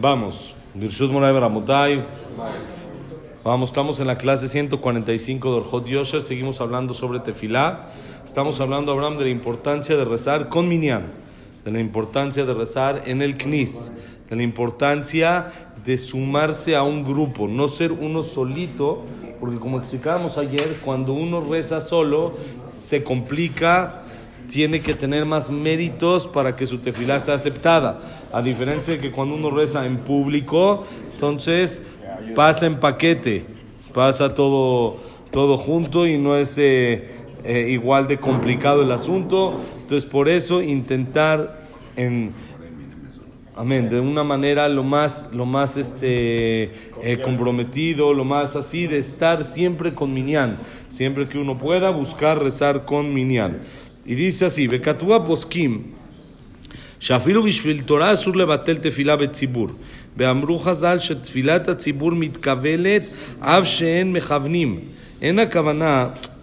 Vamos, Birshut Moray. Vamos, estamos en la clase 145 de Orjot Yosher. Seguimos hablando sobre Tefilá. Estamos hablando, Abraham, de la importancia de rezar con Minyan, de la importancia de rezar en el Knis, de la importancia de sumarse a un grupo, no ser uno solito, porque como explicábamos ayer, cuando uno reza solo, se complica tiene que tener más méritos para que su tefilá sea aceptada. A diferencia de que cuando uno reza en público, entonces pasa en paquete, pasa todo, todo junto y no es eh, eh, igual de complicado el asunto. Entonces por eso intentar en... Amén, de una manera lo más, lo más este, eh, comprometido, lo más así, de estar siempre con Minyan. Siempre que uno pueda, buscar rezar con Minyan. Y dice así, וכתבו poskim שאפילו בשביל תורה אסור לבטל תפילה בציבור. ואמרו חז"ל שתפילת הציבור מתקבלת אף שאין מכוונים. אין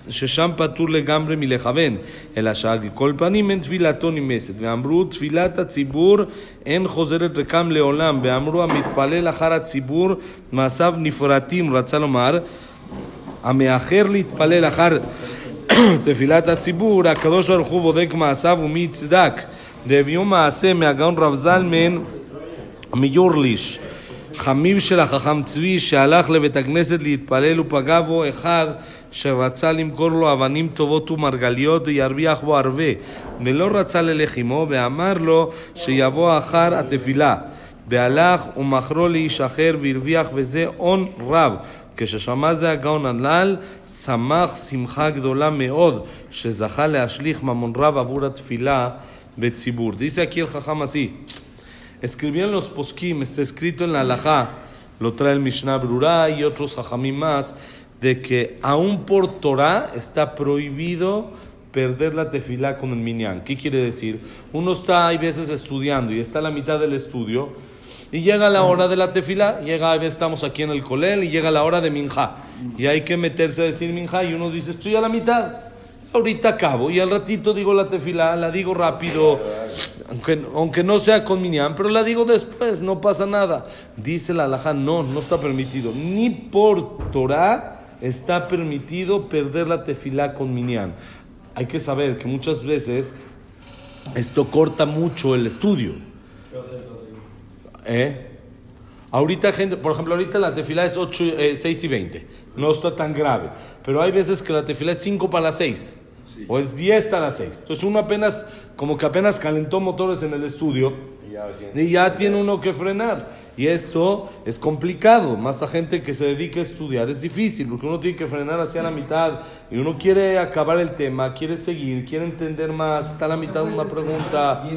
ששם פטור לגמרי מלכוון, אלא שעל כל פנים אין תפילתו נמסת. ואמרו תפילת הציבור אין חוזרת רקם לעולם. ואמרו המתפלל אחר הציבור מעשיו נפרטים, רצה לומר, המאחר להתפלל אחר תפילת הציבור, הקדוש ברוך הוא בודק מעשיו ומי יצדק. והביאו מעשה מהגאון רב זלמן מיורליש, חמיו של החכם צבי, שהלך לבית הכנסת להתפלל ופגע בו אחד שרצה למכור לו אבנים טובות ומרגליות וירוויח בו הרבה, ולא רצה ללך עמו, ואמר לו שיבוא אחר התפילה. והלך ומכרו לאיש אחר והרוויח בזה הון רב. כששמע זה הגאון הנ"ל, שמח שמחה גדולה מאוד, שזכה להשליך ממון רב עבור התפילה בציבור. Dice aquí el jajam así, escribieron los poskim, está escrito en la halajá, lo trae el Mishnah Brura y otros jajamim más, de que aún por Torah está prohibido perder la tefilá con el minyan. ¿Qué quiere decir? Uno está, hay veces, estudiando y está a la mitad del estudio, y llega la hora de la tefila, llega, estamos aquí en el colel y llega la hora de minja. Y hay que meterse a decir minja y uno dice, estoy a la mitad. Ahorita acabo y al ratito digo la tefila, la digo rápido, aunque, aunque no sea con minyan, pero la digo después, no pasa nada. Dice la alhaja, no, no está permitido. Ni por Torah está permitido perder la tefila con minyan. Hay que saber que muchas veces esto corta mucho el estudio. ¿Eh? Ahorita, gente, por ejemplo, ahorita la tefila es 8, eh, 6 y 20. No está tan grave. Pero hay veces que la tefila es 5 para las 6. Sí. O es 10 para las 6. Entonces uno apenas, como que apenas calentó motores en el estudio. Y ya, y ya tiene uno que frenar. Y esto es complicado. Más a gente que se dedique a estudiar es difícil. Porque uno tiene que frenar hacia la mitad. Y uno quiere acabar el tema, quiere seguir, quiere entender más. Está a la mitad de una pregunta.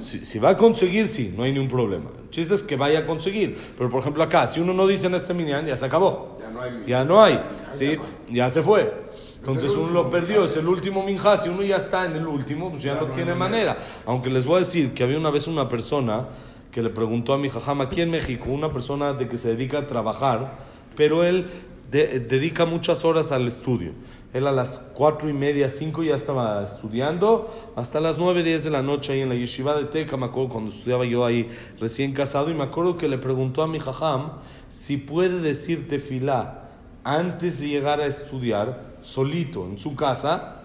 Si, si, va a conseguir, sí, no hay ningún problema. El chiste es que vaya a conseguir. Pero por ejemplo acá, si uno no dice en este minyan, ya se acabó. Ya no hay. Ya no hay. ¿sí? Ya se fue. Entonces uno lo perdió, es el último minja. Si uno ya está en el último, pues ya no tiene manera. Aunque les voy a decir que había una vez una persona que le preguntó a mi jajam aquí en México, una persona de que se dedica a trabajar, pero él de, dedica muchas horas al estudio. Él a las cuatro y media, cinco ya estaba estudiando, hasta las nueve, diez de la noche ahí en la yeshiva de Teca, me acuerdo cuando estudiaba yo ahí recién casado, y me acuerdo que le preguntó a mi jajam si puede decir tefilá antes de llegar a estudiar, solito, en su casa,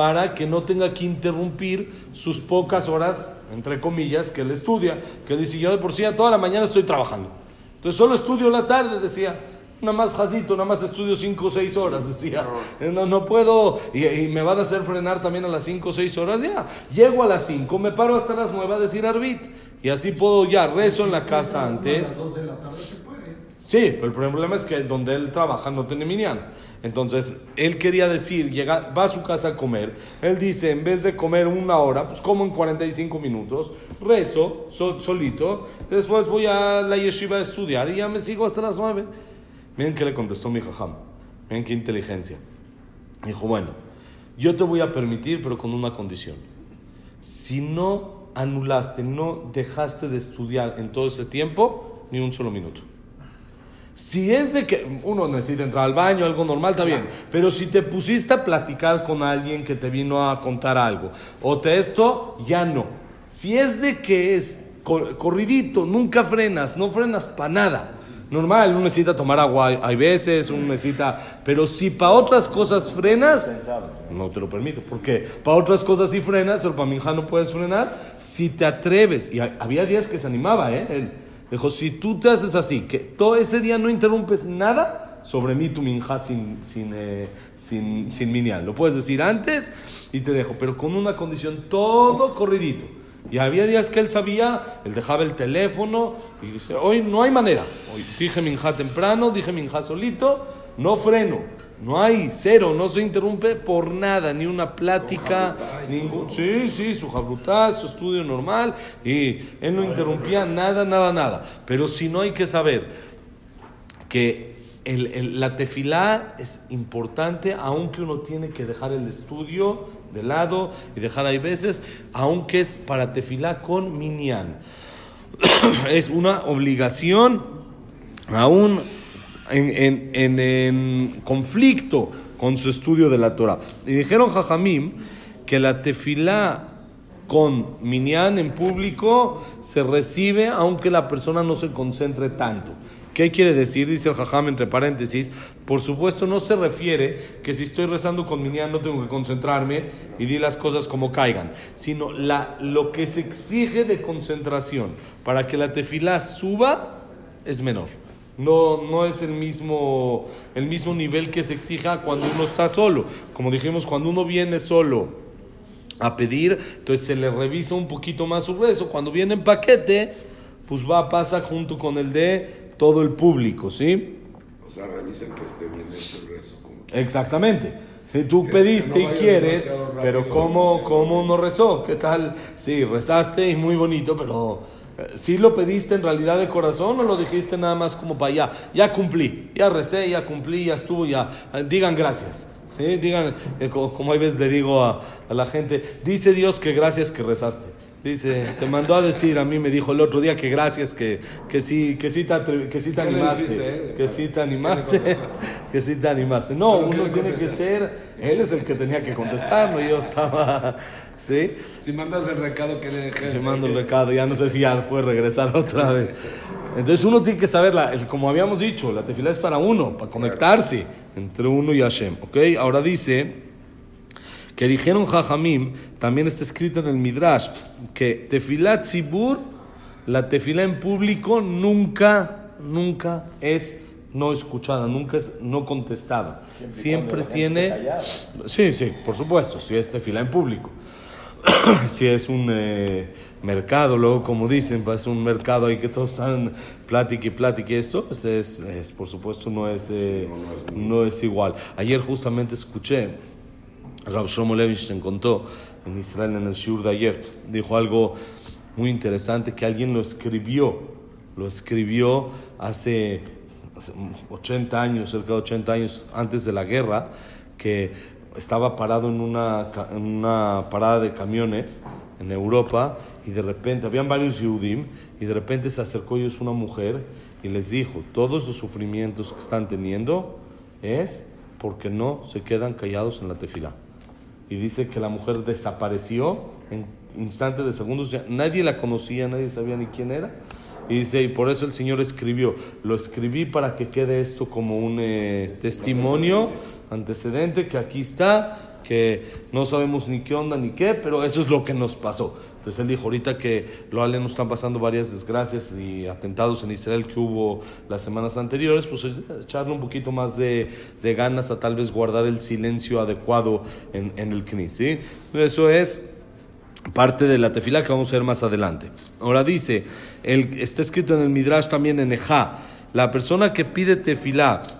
para que no tenga que interrumpir sus pocas horas, entre comillas, que él estudia. Que él dice, yo de por sí toda la mañana estoy trabajando. Entonces solo estudio la tarde, decía. Nada más jazito, nada más estudio 5 o 6 horas, decía. No, no puedo, y, y, me van a hacer frenar también a las 5 o 6 horas, ya. Llego a las 5, me paro hasta las 9 a decir arbit. Y así puedo ya, rezo en la casa antes. Sí, pero el problema es que donde él trabaja no tiene minyan. Entonces, él quería decir, llega, va a su casa a comer. Él dice, en vez de comer una hora, pues como en 45 minutos, rezo so, solito. Después voy a la yeshiva a estudiar y ya me sigo hasta las 9. Miren qué le contestó mi jajam. Miren qué inteligencia. Dijo, bueno, yo te voy a permitir, pero con una condición. Si no anulaste, no dejaste de estudiar en todo ese tiempo, ni un solo minuto. Si es de que uno necesita entrar al baño, algo normal, está bien. Pero si te pusiste a platicar con alguien que te vino a contar algo, o te esto, ya no. Si es de que es corridito, nunca frenas, no frenas para nada. Normal, uno necesita tomar agua, hay veces, uno necesita, pero si para otras cosas frenas, no te lo permito, porque para otras cosas sí frenas, pero para minja no puedes frenar, si te atreves, y había días que se animaba, ¿eh? Él dijo, si tú te haces así, que todo ese día no interrumpes nada, sobre mí tu minja sin, sin, eh, sin, sin minial. Lo puedes decir antes y te dejo, pero con una condición, todo corridito. Y había días que él sabía, él dejaba el teléfono y dice, hoy no hay manera. Hoy dije minja temprano, dije minja solito, no freno. No hay, cero, no se interrumpe por nada, ni una plática, ningún... Sí, sí, su jabrutá, su estudio normal, y él no interrumpía nada, nada, nada. Pero si no hay que saber que la tefilá es importante, aunque uno tiene que dejar el estudio de lado y dejar ahí veces, aunque es para tefilá con minyan. es una obligación, aún en, en, conflicto con su estudio de la Torah. Y dijeron Jajamim que la tefilá con minyan en público se recibe aunque la persona no se concentre tanto. ¿Qué quiere decir? Dice el Jajam entre paréntesis. Por supuesto, no se refiere que si estoy rezando con Minyan no tengo que concentrarme y di las cosas como caigan, sino la, lo que se exige de concentración para que la tefilá suba es menor. No, no es el mismo, el mismo nivel que se exija cuando uno está solo. Como dijimos, cuando uno viene solo a pedir, entonces se le revisa un poquito más su rezo. Cuando viene en paquete, pues va, pasa junto con el de todo el público, ¿sí? O sea, revisen que esté bien hecho el rezo. Exactamente. Si tú pediste y quieres, pero ¿cómo, ¿cómo no rezó? ¿Qué tal? Sí, rezaste y muy bonito, pero ¿sí lo pediste en realidad de corazón o lo dijiste nada más como para allá? Ya cumplí, ya recé, ya cumplí, ya estuvo, ya. Eh, digan gracias. ¿sí? Digan, eh, como, hay veces le digo a, a la gente, dice Dios que gracias que rezaste. Dice, te mandó a decir, a mí me dijo el otro día que gracias, que, que sí, que sí te, que sí te animaste, eh? que sí te animaste, que sí te animaste. No, uno tiene que ser, él es el que tenía que contestar, no yo estaba, ¿sí? Si mandas el recado que le dejé. Si mando el recado, ya no sé si ya puede regresar otra vez. Entonces uno tiene que saber, la, como habíamos dicho, la tefila es para uno, para conectarse entre uno y Hashem, ¿ok? Ahora dice que dijeron Jajamim, también está escrito en el Midrash, que tefilá tzibur, la tefilá en público nunca, nunca es no escuchada, nunca es no contestada. Siempre, tiene... Sí, sí, por supuesto, si es tefilá en público. si es un eh, mercado, luego como dicen, pues, es un mercado ahí que todos están plática y plática y esto, pues, es, es, por supuesto no es, eh, no es igual. Ayer justamente escuché Rab Shlomo Levinstein contó en Israel en el Shur de ayer, dijo algo muy interesante que alguien lo escribió, lo escribió hace, 80 años, cerca de 80 años antes de la guerra, que estaba parado en una, en una parada de camiones en Europa y de repente, habían varios Yudim y de repente se acercó ellos una mujer y les dijo, todos los sufrimientos que están teniendo es porque no se quedan callados en la tefila y dice que la mujer desapareció en instantes de segundos, nadie la conocía, nadie sabía ni quién era. Y dice, y por eso el Señor escribió, lo escribí para que quede esto como un eh, testimonio, antecedente, que aquí está, que no sabemos ni qué onda ni qué, pero eso es lo que nos pasó. Entonces él dijo, ahorita que lo ale nos están pasando varias desgracias y atentados en Israel que hubo las semanas anteriores, pues echarle un poquito más de, de ganas a tal vez guardar el silencio adecuado en, en el CNI. ¿sí? Eso es parte de la tefila que vamos a ver más adelante. Ahora dice, el, está escrito en el Midrash también en Ejá, la persona que pide tefilá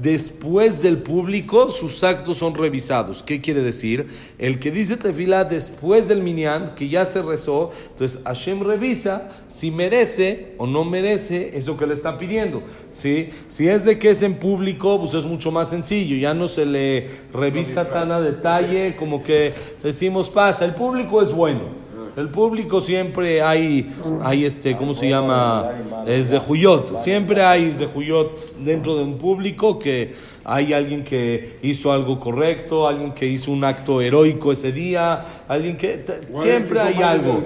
después del público, sus actos son revisados. ¿Qué quiere decir? El que dice tefilá después del minyan, que ya se rezó, entonces Hashem revisa si merece o no merece eso que le está pidiendo. ¿sí? Si es de que es en público, pues es mucho más sencillo, ya no se le revisa tan a detalle como que decimos pasa, el público es bueno. El público siempre hay, hay este, ¿cómo se llama? Es de Juyot. Siempre hay de Juyot dentro de un público que hay alguien que hizo algo correcto, alguien que hizo un acto heroico ese día, alguien que... Siempre hay algo.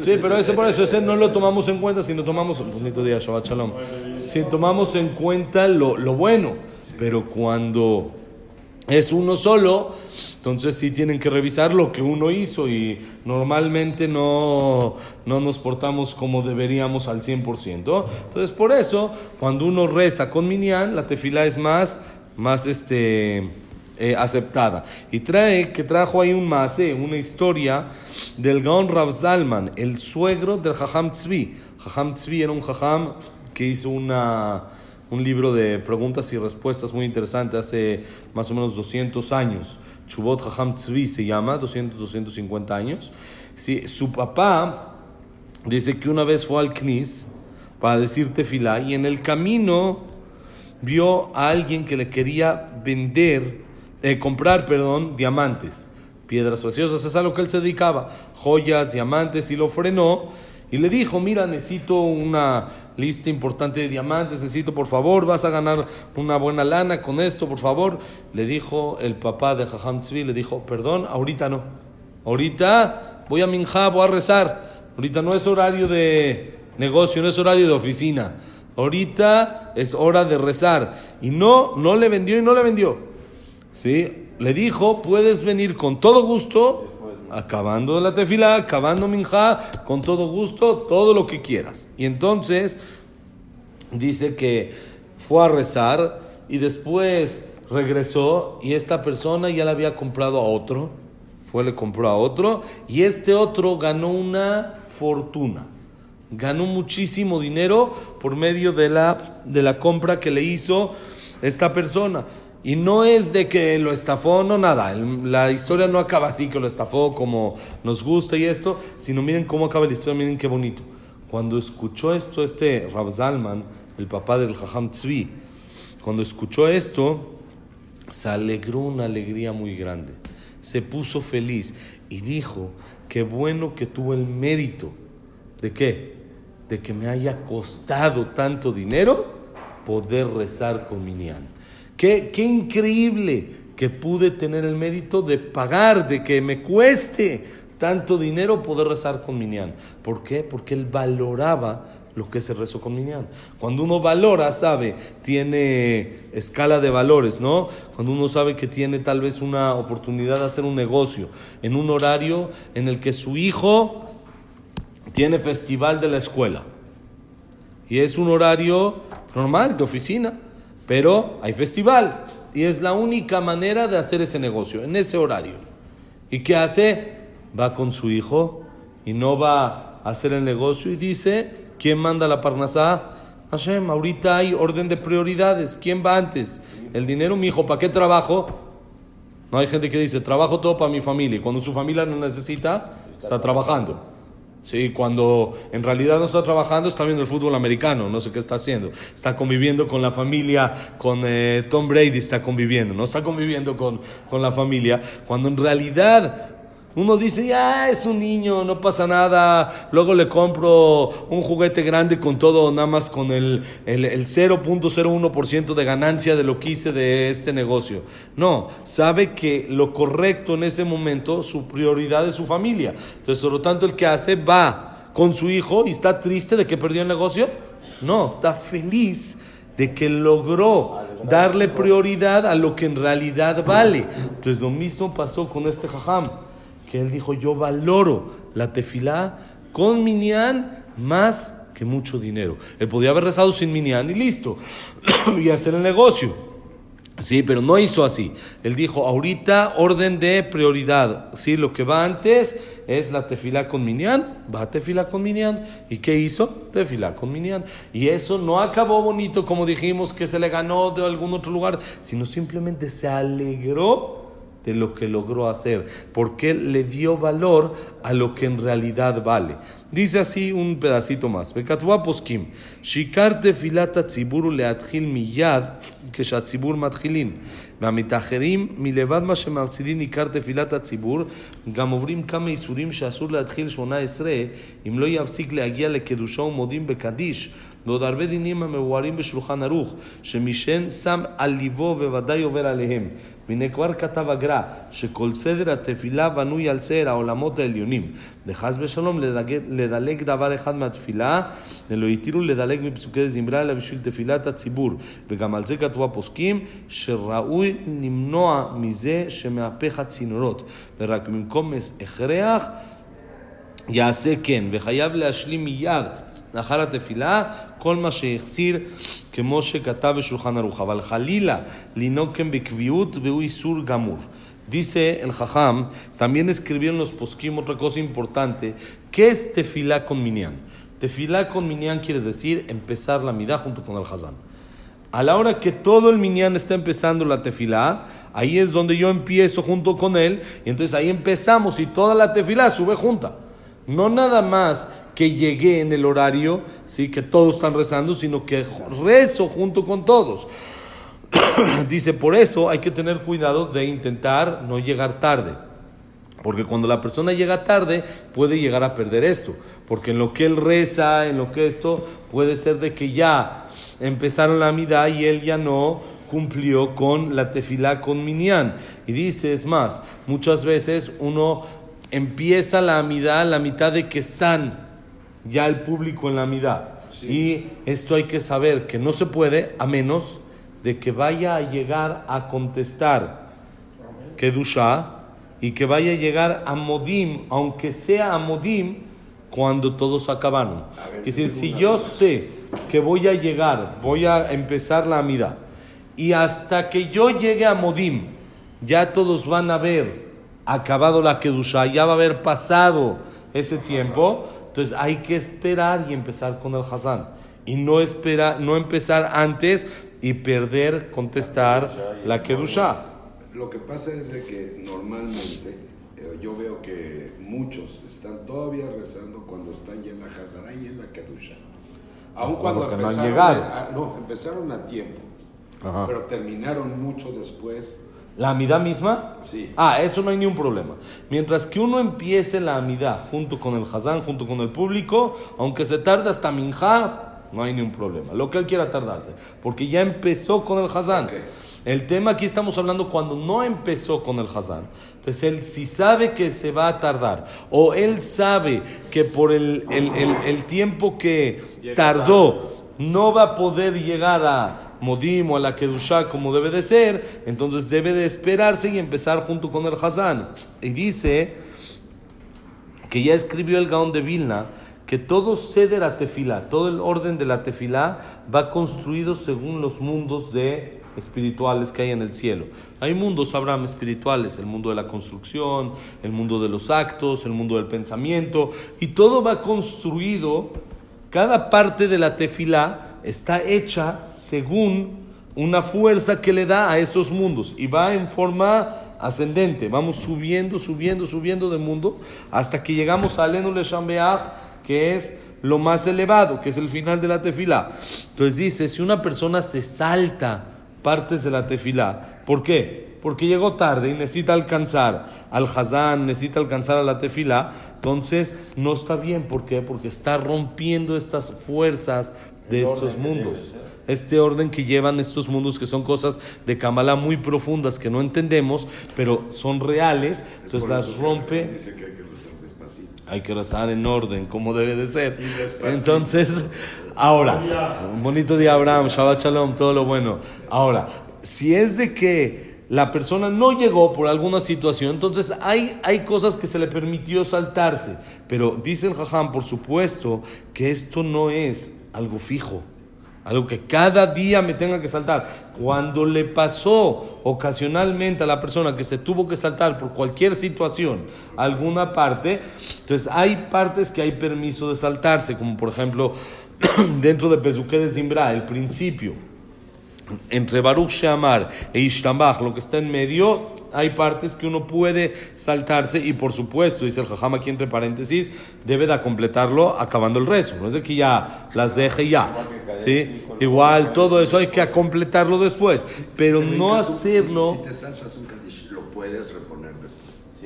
Sí, pero ese por eso, ese no lo tomamos en cuenta, sino tomamos... Bonito día, Shabbat Shalom. Si tomamos en cuenta lo, lo bueno, pero cuando es uno solo, entonces sí tienen que revisar lo que uno hizo y normalmente no, no nos portamos como deberíamos al 100%. Entonces por eso, cuando uno reza con Minyan, la tefila es más, más este, eh, aceptada. Y trae, que trajo ahí un mase, una historia del Gaon Rav Zalman, el suegro del Jajam Tzvi. Jajam Tzvi era un Jajam que hizo una un libro de preguntas y respuestas muy interesante hace más o menos 200 años. Chubot Hacham Tzvi se llama, 200, 250 años. Sí, su papá dice que una vez fue al Knis para decir tefilá y en el camino vio a alguien que le quería vender, eh, comprar, perdón, diamantes, piedras preciosas, es a lo que él se dedicaba, joyas, diamantes, y lo frenó y le dijo, mira, necesito una lista importante de diamantes, necesito, por favor, vas a ganar una buena lana con esto, por favor. Le dijo el papá de Jajam Tzvi, le dijo, perdón, ahorita no. Ahorita voy a Minja, voy a rezar. Ahorita no es horario de negocio, no es horario de oficina. Ahorita es hora de rezar. Y no, no le vendió y no le vendió. ¿Sí? Le dijo, puedes venir con todo gusto acabando la tefila, acabando minja, con todo gusto, todo lo que quieras. Y entonces dice que fue a rezar y después regresó y esta persona ya le había comprado a otro, fue le compró a otro y este otro ganó una fortuna. Ganó muchísimo dinero por medio de la, de la compra que le hizo esta persona. Y no es de que lo estafó, no nada. La historia no acaba así, que lo estafó como nos gusta y esto, sino miren cómo acaba la historia, miren qué bonito. Cuando escuchó esto, este Rav Zalman, el papá del Jajam Tzvi, cuando escuchó esto, se alegró una alegría muy grande. Se puso feliz y dijo, qué bueno que tuvo el mérito. ¿De qué? De que me haya costado tanto dinero poder rezar con Minyan. Qué, increíble que pude tener el mérito de pagar, de que me cueste tanto dinero poder rezar con Minyan. ¿Por qué? Porque él valoraba lo que se rezó con Minyan. Cuando uno valora, sabe, tiene escala de valores, ¿no? Cuando uno sabe que tiene tal vez una oportunidad de hacer un negocio en un horario en el que su hijo tiene festival de la escuela. Y es un horario normal, de oficina. Pero hay festival y es la única manera de hacer ese negocio, en ese horario. ¿Y qué hace? Va con su hijo y no va a hacer el negocio y dice, ¿quién manda la parnasá? Hashem, ahorita hay orden de prioridades. ¿Quién va antes? El dinero, mi hijo, ¿para qué trabajo? No hay gente que dice, trabajo todo para mi familia. Y cuando su familia no necesita, está trabajando. Sí, cuando en realidad no está trabajando, está viendo el fútbol americano, no sé qué está haciendo. Está conviviendo con la familia, con eh, Tom Brady está conviviendo, no está conviviendo con, con la familia, cuando en realidad uno dice, ya es un niño, no pasa nada, luego le compro un juguete grande con todo, nada más con el, el, el 0.01% de ganancia de lo que hice de este negocio. No, sabe que lo correcto en ese momento, su prioridad es su familia. Entonces, por lo tanto, el que hace va con su hijo y está triste de que perdió el negocio. No, está feliz de que logró darle prioridad a lo que en realidad vale. Entonces, lo mismo pasó con este jajam que él dijo, yo valoro la tefilá con minyan más que mucho dinero. Él podía haber rezado sin minyan y listo, y hacer el negocio. Sí, pero no hizo así. Él dijo, ahorita orden de prioridad. Sí, lo que va antes es la tefilá con minyan, va a tefilá con minyan. ¿Y qué hizo? Tefilá con minyan. Y eso no acabó bonito como dijimos que se le ganó de algún otro lugar, sino simplemente se alegró de lo que logró hacer, porque le dio valor a lo que en realidad vale. Dice así un pedacito más. Bekatua poskim. Shikar tefilat הציבור להתחיל מיד כשהציבור מתחילים. והמתאחרים מלבד מה שמפסידים עיקר תפילת הציבור, גם עוברים כמה איסורים שאסור להתחיל שמונה עשרה אם לא יפסיק להגיע לקדושה ומודים בקדיש. ועוד הרבה דינים המבוארים בשולחן ערוך, שמשן שם על ליבו וודאי עובר עליהם. והנה כבר כתב הגר"א, שכל סדר התפילה בנוי על סדר העולמות העליונים. וחס ושלום לדלג, לדלג דבר אחד מהתפילה, ולא התירו לדלג מפסוקי זמרה אלא בשביל תפילת הציבור. וגם על זה כתבו הפוסקים, שראוי למנוע מזה שמהפך הצינורות. ורק במקום הכרח, יעשה כן, וחייב להשלים מיד לאחר התפילה כל מה שהחסיר כמו שכתב בשולחן ערוך. אבל חלילה לנהוג כן בקביעות והוא איסור גמור. Dice el Jajam, también escribieron los poskim otra cosa importante, ¿qué es tefilá con minyan? Tefilá con minyan quiere decir empezar la midá junto con el Hazán. A la hora que todo el minyan está empezando la tefilá, ahí es donde yo empiezo junto con él, y entonces ahí empezamos y toda la tefilá sube junta. No nada más que llegué en el horario, sí, que todos están rezando, sino que rezo junto con todos. Dice, por eso hay que tener cuidado de intentar no llegar tarde. Porque cuando la persona llega tarde puede llegar a perder esto. Porque en lo que él reza, en lo que esto, puede ser de que ya empezaron la mitad y él ya no cumplió con la tefilá con Minyan. Y dice, es más, muchas veces uno empieza la amidad la mitad de que están ya el público en la amidad. Y esto hay que saber que no se puede a menos de que vaya a llegar a contestar Kedusha y que vaya a llegar a Modim, aunque sea a Modim, cuando todos acabaron. Es decir, si yo sé que voy a llegar, voy a empezar la amida, y hasta que yo llegue a Modim, ya todos van a haber acabado la Kedusha, ya va a haber pasado ese tiempo, entonces hay que esperar y empezar con el Hazán. Y no, espera, no empezar antes y perder, contestar la Kedusha. Lo que pasa es de que normalmente eh, yo veo que muchos están todavía rezando cuando están ya en la Hazara y en la Kedusha. Aún cuando no empezaron, a- no, empezaron a tiempo, Ajá. pero terminaron mucho después. ¿La amidad misma? Sí. Ah, eso no hay ni un problema. Mientras que uno empiece la amidad junto con el Hazán, junto con el público, aunque se tarde hasta Minjá, no hay ni un problema. Lo que él quiera tardarse, porque ya empezó con el Hazán. El tema aquí estamos hablando cuando no empezó con el Hazán. Entonces él si sabe que se va a tardar, o él sabe que por el, el- el- el tiempo que tardó no va a poder llegar a Modim o a la Kedushá como debe de ser, entonces debe de esperarse y empezar junto con el Hazán. Y dice que ya escribió el Gaón de Vilna que todo ceder a tefilá, todo el orden de la tefilá va construido según los mundos de espirituales que hay en el cielo. Hay mundos, Abraham, espirituales, el mundo de la construcción, el mundo de los actos, el mundo del pensamiento, y todo va construido, cada parte de la tefilá está hecha según una fuerza que le da a esos mundos y va en forma ascendente. Vamos subiendo, subiendo, subiendo de mundo hasta que llegamos a Alenu Le Shambeach, que es lo más elevado, que es el final de la tefilá. Entonces dice, si una persona se salta partes de la tefilá, ¿por qué? Porque llegó tarde y necesita alcanzar al Hazán, necesita alcanzar a la tefilá, entonces no está bien. ¿Por qué? Porque está rompiendo estas fuerzas de estos mundos este orden que llevan estos mundos que son cosas de Kabbalah muy profundas que no entendemos, pero son reales, entonces Por las que rompe. Dice que hay que rezar despacito. Hay que rezar en orden, como debe de ser. Entonces, ahora, un bonito día, Abraham, Shabbat Shalom, todo lo bueno. Ahora, si es de que la persona no llegó por alguna situación, entonces hay, hay cosas que se le permitió saltarse. Pero dice el Jajam, por supuesto, que esto no es algo fijo. Algo que cada día me tenga que saltar. Cuando le pasó ocasionalmente a la persona que se tuvo que saltar por cualquier situación alguna parte, entonces hay partes que hay permiso de saltarse, como por ejemplo dentro de Pesuque de Zimbra, el principio entre Baruch Sheamar e Ishtambach, lo que está en medio, hay partes que uno puede saltarse y por supuesto, dice el Jajam aquí entre paréntesis, debe de completarlo acabando el rezo. No es de que ya las deje ya. ¿sí? Igual todo eso hay que completarlo después, pero no hacerlo... Si, te saltas un lo puedes. Si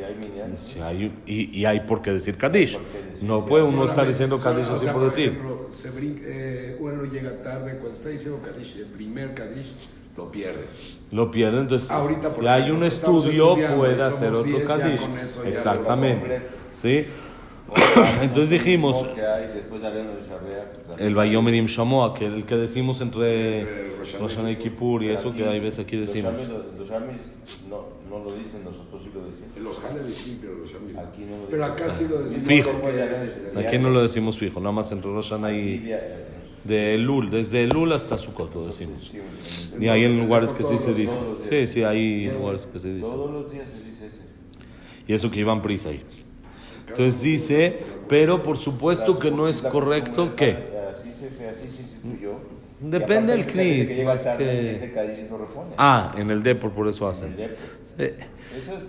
hay minyan, Sí, hay- y, y hay por qué decir Kadish. No sí, puede uno estar diciendo Kadish o así sea, por decir. ejemplo, se brinca, eh, uno llega tarde, cuando está diciendo Kadish, el primer Kadish lo pierde. Lo pierde, entonces Ahorita, si hay un estudio puede hacer otro 10, ya Kadish. con eso ya lo Exactamente. ¿Sí? Entonces dijimos, que hay después de Aleno de Shabbat, el Bayomerim Shamoa, que el que decimos entre Entre Rosh Rosh Hashanah y Kippur y eso que hay veces aquí decimos. Los amis, los amis no, no lo dicen, nosotros sí lo decimos. Los Halevis sí, pero los Shamis no. Aquí no lo Pero acá sí lo decimos. Fijo. Aquí no lo decimos fijo, nada más entre Rosh Hashanah Y de- Elul, desde Elul hasta Sukkot lo decimos. Y hay en lugares que sí se dice. todos los Sí, días. sí, hay lugares que se dice. Todos los días se dice ese. Y eso que iban prisa ahí. Entonces dice, pero por supuesto que no es correcto que... es, Así se fue, así se instituyó. Depende del knis, que más. Ah, en el Depor por eso hacen. Sí. Eso es,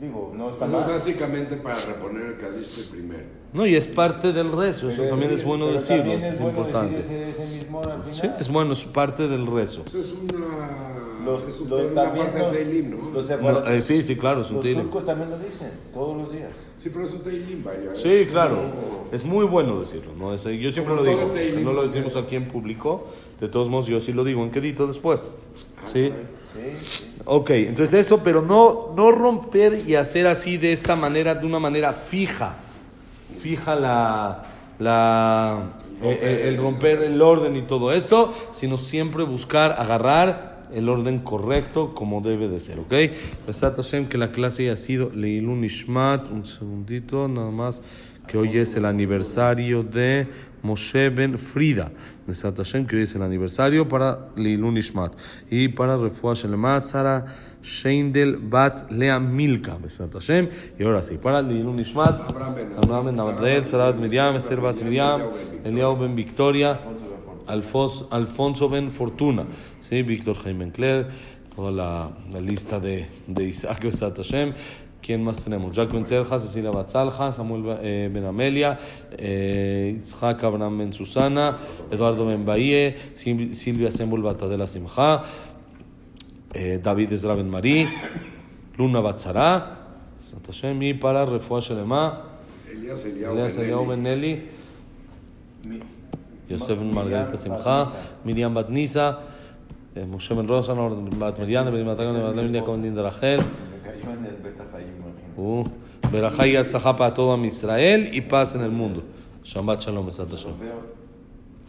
digo, no está Eso es básicamente para reponer el Kadish primero. No, y es parte del rezo, eso Pero también es bueno pero decirlo, es es bueno importante. decir ese, ese mismo al final. Sí, es bueno, es parte del rezo. Eso es una, Los, es un- los- una también parte los, Teilim, ¿no? los No, eh, sí, sí, claro, es un los turcos también lo dicen, todos los días. Sí, pero es un Teilim, vaya. Sí, es claro, como- es muy bueno decirlo. ¿no? Es- yo siempre lo digo, Teilim. no lo decimos aquí en público, de todos modos yo sí lo digo en quedito después. Sí. Sí, sí. Ok, entonces eso, pero no, no romper y hacer así de esta manera, de una manera fija. Fija la, la, eh, eh, el romper el orden y todo esto, sino siempre buscar agarrar el orden correcto como debe de ser, ¿ok? Besat Hashem, que la clase haya sido Leilun Ishmat, un segundito, nada más, que hoy es el aniversario de Moshe Ben Frida. Besat Hashem, que hoy es el aniversario para Leilun Ishmat. Y para Refuah Shelemat, Sara Sheindel Bat Lea Milka, Besat Hashem. Y ahora sí, para Leilun Ishmat, Abraham Ben Abdel, Sarah Bat Miriam, Esther Bat Miriam, Eliao Ben Victoria, Alfos- Alfonso Ben Fortuna, ¿sí? Víctor Jaime Cler, toda la, la lista de, de Isaac Besat Hashem. ¿Quién más tenemos? Jack Ben Zelja, Cecilia Batzalja, Samuel eh, Ben Amelia, eh, Itzhak Abraham Ben Susana, Eduardo Ben Bahie, Sil- Silvia Sembol Batadela Simcha, eh, David Ezra Ben Marí, Luna Batzara, Besat Hashem, y para Refuah Shelema, Elías Eliyahu Elias Ben Eli. Ben Eli, Mi- Yosef Ben Miriam Margarita Bat Simcha, Nisa. Miriam Bat Nisa, eh, Moshe Ben Rosa, Nor Bat Miriam, Ben Matagan, Ben Marlene, Jacob Ben de Rachel, Me cayó en el Beta Hayim,